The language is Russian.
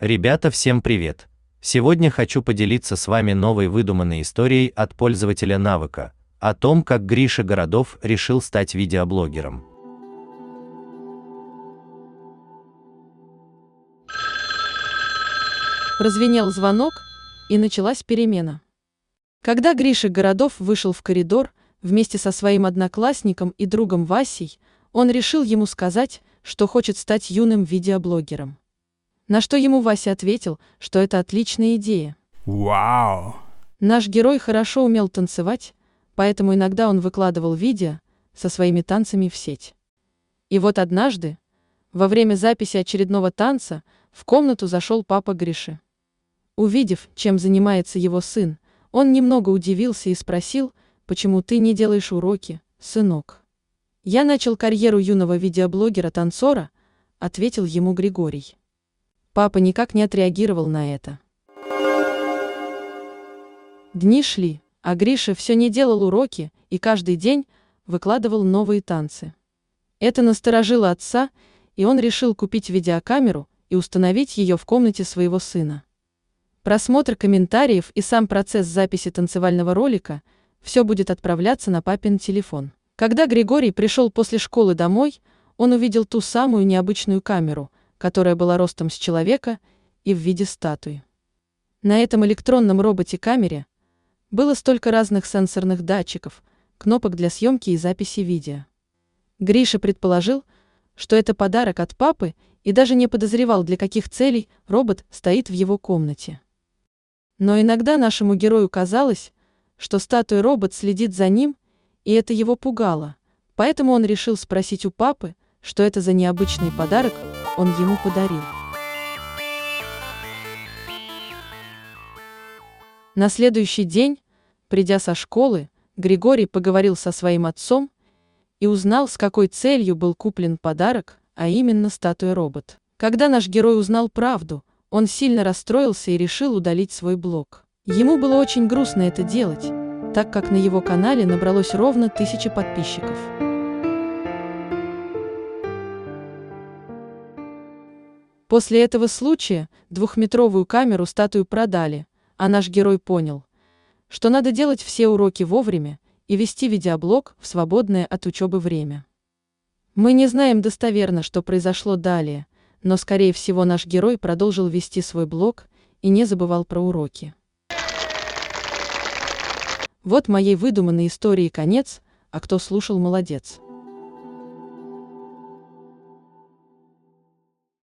Ребята, всем привет! Сегодня хочу поделиться с вами новой выдуманной историей от пользователя навыка о том, как Гриша Городов решил стать видеоблогером. Прозвенел звонок, и началась перемена. Когда Гриша Городов вышел в коридор вместе со своим одноклассником и другом Васей, он решил ему сказать, что хочет стать юным видеоблогером. На что ему Вася ответил, что это отличная идея. Вау! Наш герой хорошо умел танцевать, поэтому иногда он выкладывал видео со своими танцами в сеть. И вот однажды, во время записи очередного танца, в комнату зашел папа Гриши. Увидев, чем занимается его сын, он немного удивился и спросил, почему ты не делаешь уроки, сынок. Я начал карьеру юного видеоблогера-танцора, ответил ему Григорий. Папа никак не отреагировал на это. Дни шли, а Гриша все не делал уроки и каждый день выкладывал новые танцы. Это насторожило отца, и он решил купить видеокамеру и установить ее в комнате своего сына. Просмотр комментариев и сам процесс записи танцевального ролика – все будет отправляться на папин телефон. Когда Григорий пришел после школы домой, он увидел ту самую необычную камеру, которая была ростом с человека и в виде статуи. На этом электронном роботе-камере было столько разных сенсорных датчиков, кнопок для съемки и записи видео. Гриша предположил, что это подарок от папы и даже не подозревал, для каких целей робот стоит в его комнате. Но иногда нашему герою казалось, что статуя робот следит за ним, и это его пугало, поэтому он решил спросить у папы, что это за необычный подарок он ему подарил. На следующий день, придя со школы, Григорий поговорил со своим отцом и узнал, с какой целью был куплен подарок, а именно статуя робот. Когда наш герой узнал правду, он сильно расстроился и решил удалить свой блог. Ему было очень грустно это делать, так как на его канале набралось ровно тысяча подписчиков. После этого случая двухметровую камеру статую продали, а наш герой понял, что надо делать все уроки вовремя и вести видеоблог в свободное от учебы время. Мы не знаем достоверно, что произошло далее, но скорее всего наш герой продолжил вести свой блог и не забывал про уроки. Вот моей выдуманной истории конец, а кто слушал, молодец.